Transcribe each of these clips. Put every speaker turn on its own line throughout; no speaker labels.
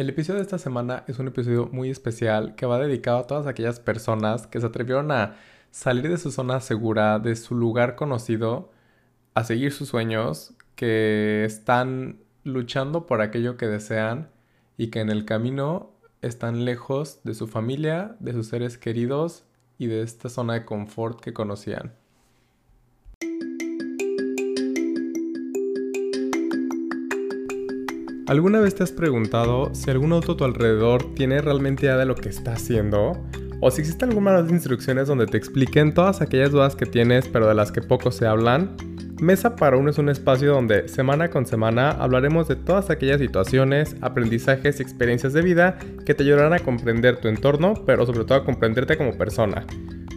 El episodio de esta semana es un episodio muy especial que va dedicado a todas aquellas personas que se atrevieron a salir de su zona segura, de su lugar conocido, a seguir sus sueños, que están luchando por aquello que desean y que en el camino están lejos de su familia, de sus seres queridos y de esta zona de confort que conocían. ¿Alguna vez te has preguntado si algún auto a tu alrededor tiene realmente idea de lo que está haciendo? ¿O si existen algunas instrucciones donde te expliquen todas aquellas dudas que tienes pero de las que poco se hablan? Mesa para uno es un espacio donde semana con semana hablaremos de todas aquellas situaciones, aprendizajes y experiencias de vida que te ayudarán a comprender tu entorno, pero sobre todo a comprenderte como persona.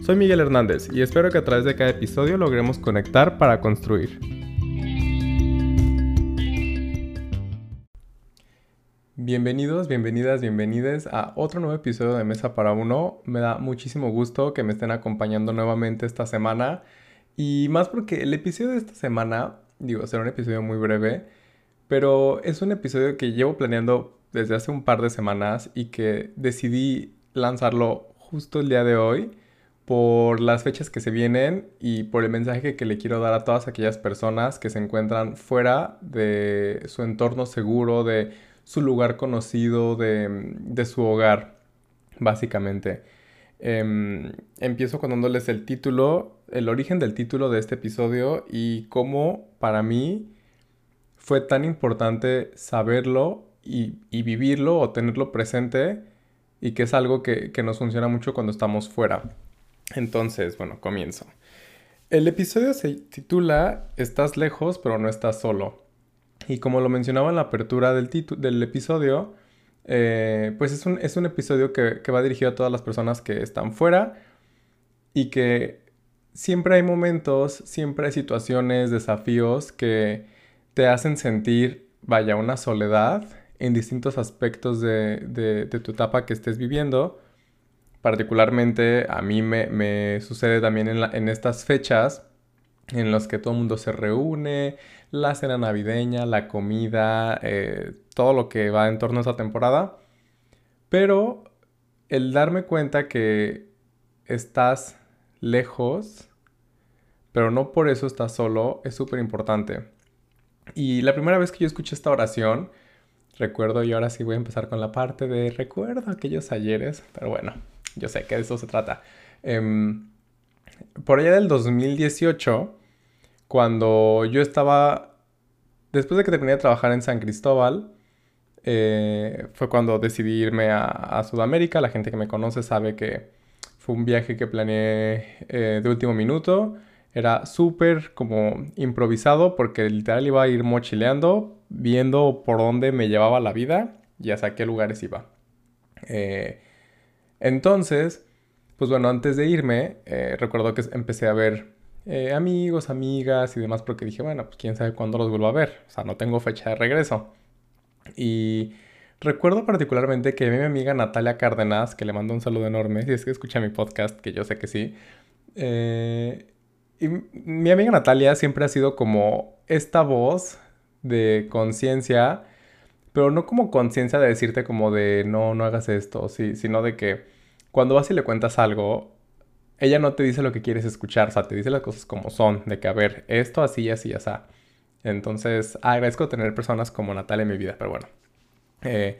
Soy Miguel Hernández y espero que a través de cada episodio logremos conectar para construir. Bienvenidos, bienvenidas, bienvenides a otro nuevo episodio de Mesa para Uno. Me da muchísimo gusto que me estén acompañando nuevamente esta semana. Y más porque el episodio de esta semana, digo, será un episodio muy breve, pero es un episodio que llevo planeando desde hace un par de semanas y que decidí lanzarlo justo el día de hoy por las fechas que se vienen y por el mensaje que le quiero dar a todas aquellas personas que se encuentran fuera de su entorno seguro, de su lugar conocido de, su hogar, básicamente. Em, empiezo contándoles el título, el origen del título de este episodio y cómo para mí fue tan importante saberlo y, vivirlo o tenerlo presente y que es algo que, que nos funciona mucho cuando estamos fuera. Entonces, bueno, comienzo. El episodio se titula Estás lejos pero no estás solo. Y como lo mencionaba en la apertura del, del episodio, eh, pues es un, es un episodio que, que, va dirigido a todas las personas que están fuera y que siempre hay momentos, siempre hay situaciones, desafíos que te hacen sentir, vaya, una soledad en distintos aspectos de, de, tu etapa que estés viviendo. Particularmente a mí me, me sucede también en estas fechas en las que todo el mundo se reúne, la cena navideña, la comida, eh, todo lo que va en torno a esa temporada. Pero el darme cuenta que estás lejos, pero no por eso estás solo, es súper importante. Y la primera vez que yo escuché esta oración, recuerdo, y ahora sí voy a empezar con la parte de recuerdo aquellos ayeres, pero bueno, yo sé que de eso se trata. Em, por allá del 2018, cuando yo estaba, después de que terminé de trabajar en San Cristóbal, eh, fue cuando decidí irme a, Sudamérica. La gente que me conoce sabe que fue un viaje que planeé eh, de último minuto. Era súper como improvisado porque literal iba a ir mochileando, viendo por dónde me llevaba la vida y hasta qué lugares iba. Eh, entonces, pues bueno, antes de irme, recuerdo que empecé a ver eh, amigos, amigas y demás, porque dije, bueno, pues quién sabe cuándo los vuelvo a ver. O sea, no tengo fecha de regreso. Y recuerdo particularmente que mi amiga Natalia Cárdenas, que le mando un saludo enorme, si es que escucha mi podcast, que yo sé que sí. Eh, y mi amiga Natalia siempre ha sido como esta voz de conciencia, pero no como conciencia de decirte como de no, no hagas esto, sino de que cuando vas y le cuentas algo, ella no te dice lo que quieres escuchar, o sea, te dice las cosas como son, de que, a ver, esto así, así, así. Entonces, agradezco tener personas como Natalia en mi vida, pero bueno. Eh,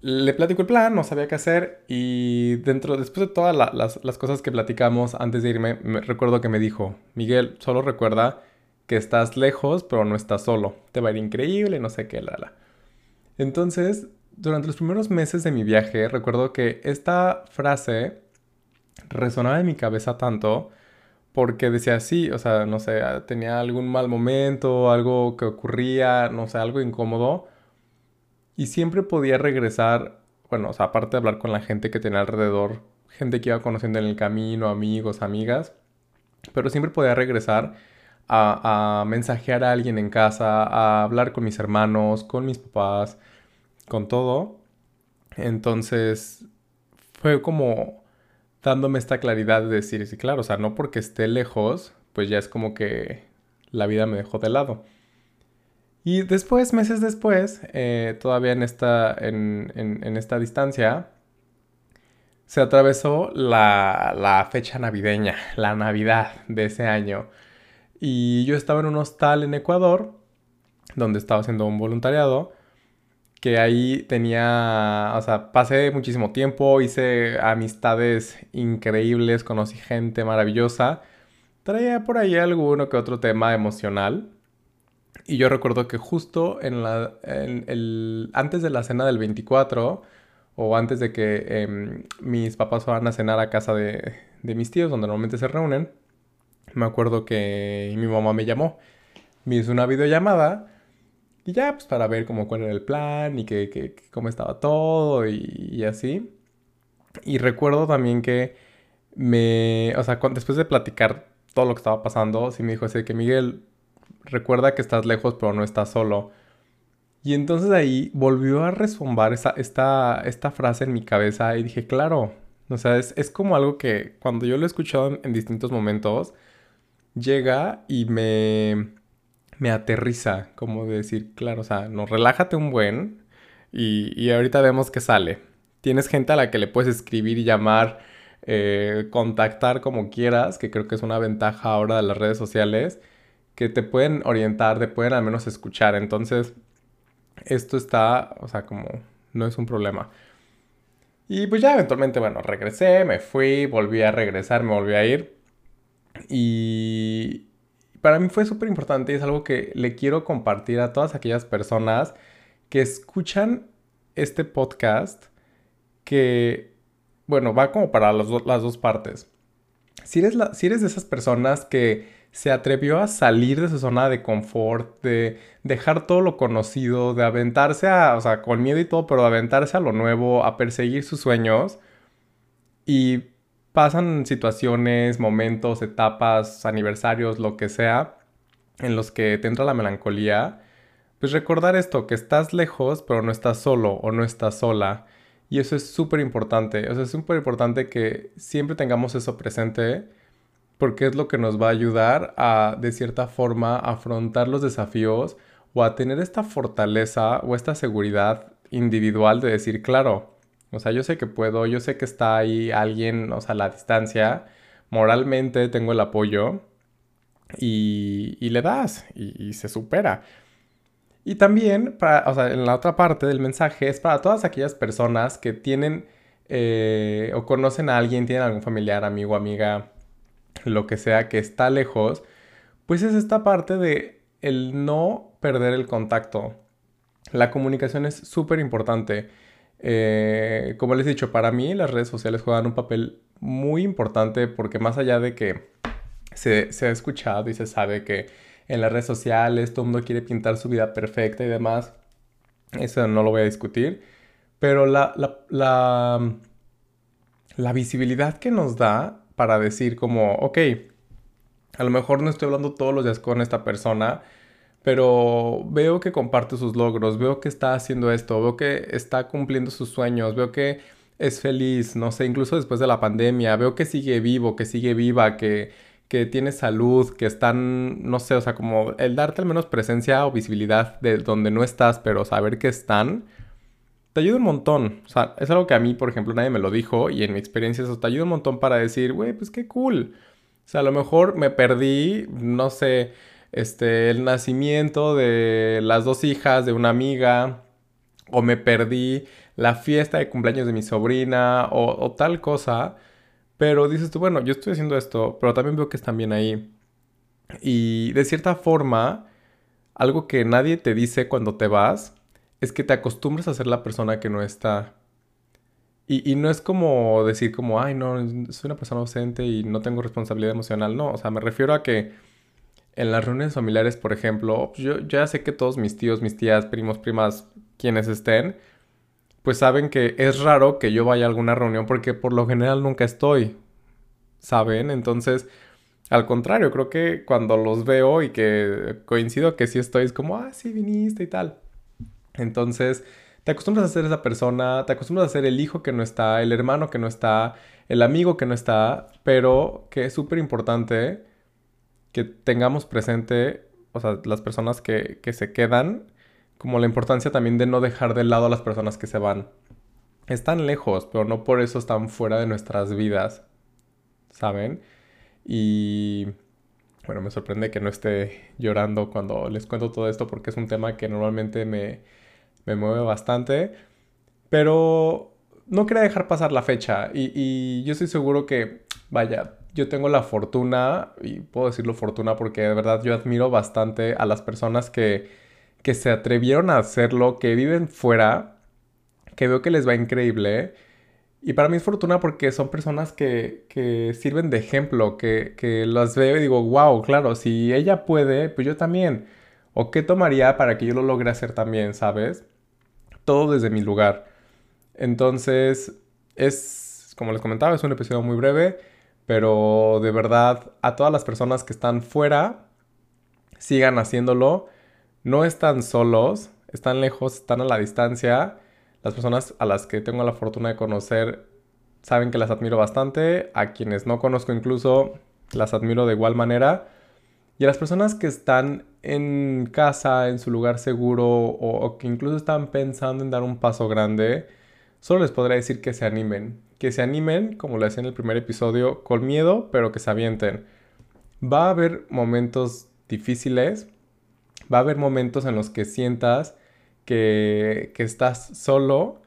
le platico el plan, no sabía qué hacer y dentro, después de todas las, cosas que platicamos antes de irme, me, recuerdo que me dijo, Miguel, solo recuerda que estás lejos, pero no estás solo. Te va a ir increíble, no sé qué, la, la. Entonces, durante los primeros meses de mi viaje, recuerdo que esta frase resonaba en mi cabeza tanto porque decía sí, o sea, no sé, tenía algún mal momento, algo que ocurría, no sé, algo incómodo. Y siempre podía regresar, bueno, o sea, aparte de hablar con la gente que tenía alrededor, gente que iba conociendo en el camino, amigos, amigas, pero siempre podía regresar a, a mensajear a alguien en casa, a hablar con mis hermanos, con mis papás, con todo. Entonces, fue como dándome esta claridad de decir, sí, claro, o sea, no porque esté lejos, pues ya es como que la vida me dejó de lado. Y después, meses después, eh, todavía en esta, en, en, esta distancia, se atravesó la, la, fecha navideña, la Navidad de ese año. Y yo estaba en un hostal en Ecuador, donde estaba haciendo un voluntariado, que ahí tenía, o sea, pasé muchísimo tiempo, hice amistades increíbles, conocí gente maravillosa, traía por ahí alguno que otro tema emocional. Y yo recuerdo que justo en la, el, antes de la cena del 24, o antes de que em, mis papás fueran a cenar a casa de, de mis tíos, donde normalmente se reúnen, me acuerdo que mi mamá me llamó, me hizo una videollamada y ya, pues para ver cómo cuál era el plan y que, cómo estaba todo y, así. Y recuerdo también que me, o sea, después de platicar todo lo que estaba pasando, sí me dijo así que Miguel, recuerda que estás lejos pero no estás solo. Y entonces ahí volvió a resumbar esa, esta, esta frase en mi cabeza y dije, claro, o sea, es, como algo que cuando yo lo he escuchado en distintos momentos, llega y me, me aterriza, como decir, claro, o sea, no, relájate un buen y, y ahorita vemos que sale. Tienes gente a la que le puedes escribir y llamar, eh, contactar como quieras, que creo que es una ventaja ahora de las redes sociales, que te pueden orientar, te pueden al menos escuchar. Entonces, esto está, o sea, como no es un problema. Y pues ya eventualmente, bueno, regresé, me fui, volví a regresar, me volví a ir. Y, para mí fue súper importante y es algo que le quiero compartir a todas aquellas personas que escuchan este podcast que, bueno, va como para las, dos partes. Si eres, si eres de esas personas que se atrevió a salir de su zona de confort, de dejar todo lo conocido, de aventarse a, o sea, con miedo y todo, pero de aventarse a lo nuevo, a perseguir sus sueños y pasan situaciones, momentos, etapas, aniversarios, lo que sea, en los que te entra la melancolía, pues recordar esto, que estás lejos, pero no estás solo o no estás sola. Y eso es súper importante. O sea, es súper importante que siempre tengamos eso presente porque es lo que nos va a ayudar a, de cierta forma, afrontar los desafíos o a tener esta fortaleza o esta seguridad individual de decir, claro, o sea, yo sé que puedo, yo sé que está ahí alguien, o sea, a la distancia, moralmente tengo el apoyo y, y le das y, se supera. Y también, para, o sea, en la otra parte del mensaje es para todas aquellas personas que tienen eh, o conocen a alguien, tienen algún familiar, amigo, amiga, lo que sea que está lejos, pues es esta parte de el no perder el contacto. La comunicación es súper importante. Eh, como les he dicho, para mí las redes sociales juegan un papel muy importante porque más allá de que se, ha escuchado y se sabe que en las redes sociales todo el mundo quiere pintar su vida perfecta y demás, eso no lo voy a discutir, pero la, la, la visibilidad que nos da para decir como, ok, a lo mejor no estoy hablando todos los días con esta persona, pero veo que comparte sus logros, veo que está haciendo esto, veo que está cumpliendo sus sueños, veo que es feliz, no sé, incluso después de la pandemia, veo que sigue vivo, que sigue viva, que, que tiene salud, que están, no sé, o sea, como el darte al menos presencia o visibilidad de donde no estás, pero saber que están, te ayuda un montón. O sea, es algo que a mí, por ejemplo, nadie me lo dijo y en mi experiencia eso te ayuda un montón para decir, güey, pues qué cool. O sea, a lo mejor me perdí, no sé, este, el nacimiento de las dos hijas de una amiga, o me perdí la fiesta de cumpleaños de mi sobrina, o, tal cosa. Pero dices tú, bueno, yo estoy haciendo esto, pero también veo que están bien ahí. Y de cierta forma, algo que nadie te dice cuando te vas, es que te acostumbras a ser la persona que no está. Y, y, no es como decir como, ay, no, soy una persona ausente y no tengo responsabilidad emocional. No, o sea, me refiero a que en las reuniones familiares, por ejemplo, yo ya sé que todos mis tíos, mis tías, primos, primas, quienes estén, pues saben que es raro que yo vaya a alguna reunión porque por lo general nunca estoy, ¿saben? Entonces, al contrario, creo que cuando los veo y que coincido que sí estoy, es como, ah, sí, viniste y tal. Entonces, te acostumbras a ser esa persona, te acostumbras a ser el hijo que no está, el hermano que no está, el amigo que no está, pero que es súper importante que tengamos presente, o sea, las personas que, que se quedan, como la importancia también de no dejar de lado a las personas que se van. Están lejos, pero no por eso están fuera de nuestras vidas, ¿saben? Y bueno, me sorprende que no esté llorando cuando les cuento todo esto porque es un tema que normalmente me, me mueve bastante. Pero no quería dejar pasar la fecha y, y, yo estoy seguro que, vaya, yo tengo la fortuna, y puedo decirlo fortuna porque de verdad yo admiro bastante a las personas que, que se atrevieron a hacerlo, que viven fuera, que veo que les va increíble. Y para mí es fortuna porque son personas que, que sirven de ejemplo, que, que las veo y digo, wow, claro, si ella puede, pues yo también. ¿O qué tomaría para que yo lo logre hacer también, sabes? Todo desde mi lugar. Entonces, es, como les comentaba, es un episodio muy breve, pero de verdad, a todas las personas que están fuera, sigan haciéndolo. No están solos, están lejos, están a la distancia. Las personas a las que tengo la fortuna de conocer saben que las admiro bastante. A quienes no conozco incluso, las admiro de igual manera. Y a las personas que están en casa, en su lugar seguro, o, que incluso están pensando en dar un paso grande, Solo les podré decir que se animen. Que se animen, como lo decía en el primer episodio, con miedo, pero que se avienten. Va a haber momentos difíciles. Va a haber momentos en los que sientas que, que estás solo,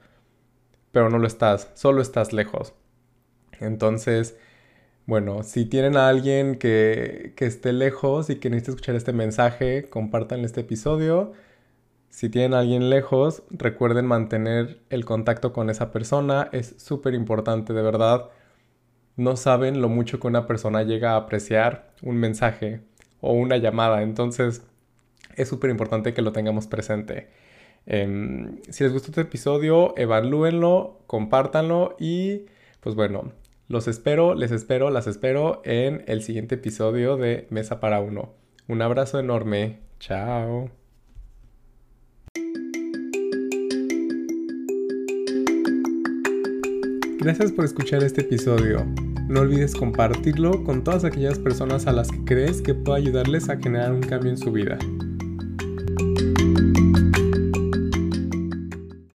pero no lo estás. Solo estás lejos. Entonces, bueno, si tienen a alguien que, que esté lejos y que necesite escuchar este mensaje, compartan este episodio. Si tienen a alguien lejos, recuerden mantener el contacto con esa persona. Es súper importante, de verdad. No saben lo mucho que una persona llega a apreciar un mensaje o una llamada. Entonces, es súper importante que lo tengamos presente. Em, si les gustó este episodio, evalúenlo, compártanlo y pues bueno, los espero, les espero, las espero en el siguiente episodio de Mesa para Uno. Un abrazo enorme. Chao. Gracias por escuchar este episodio. No olvides compartirlo con todas aquellas personas a las que crees que pueda ayudarles a generar un cambio en su vida.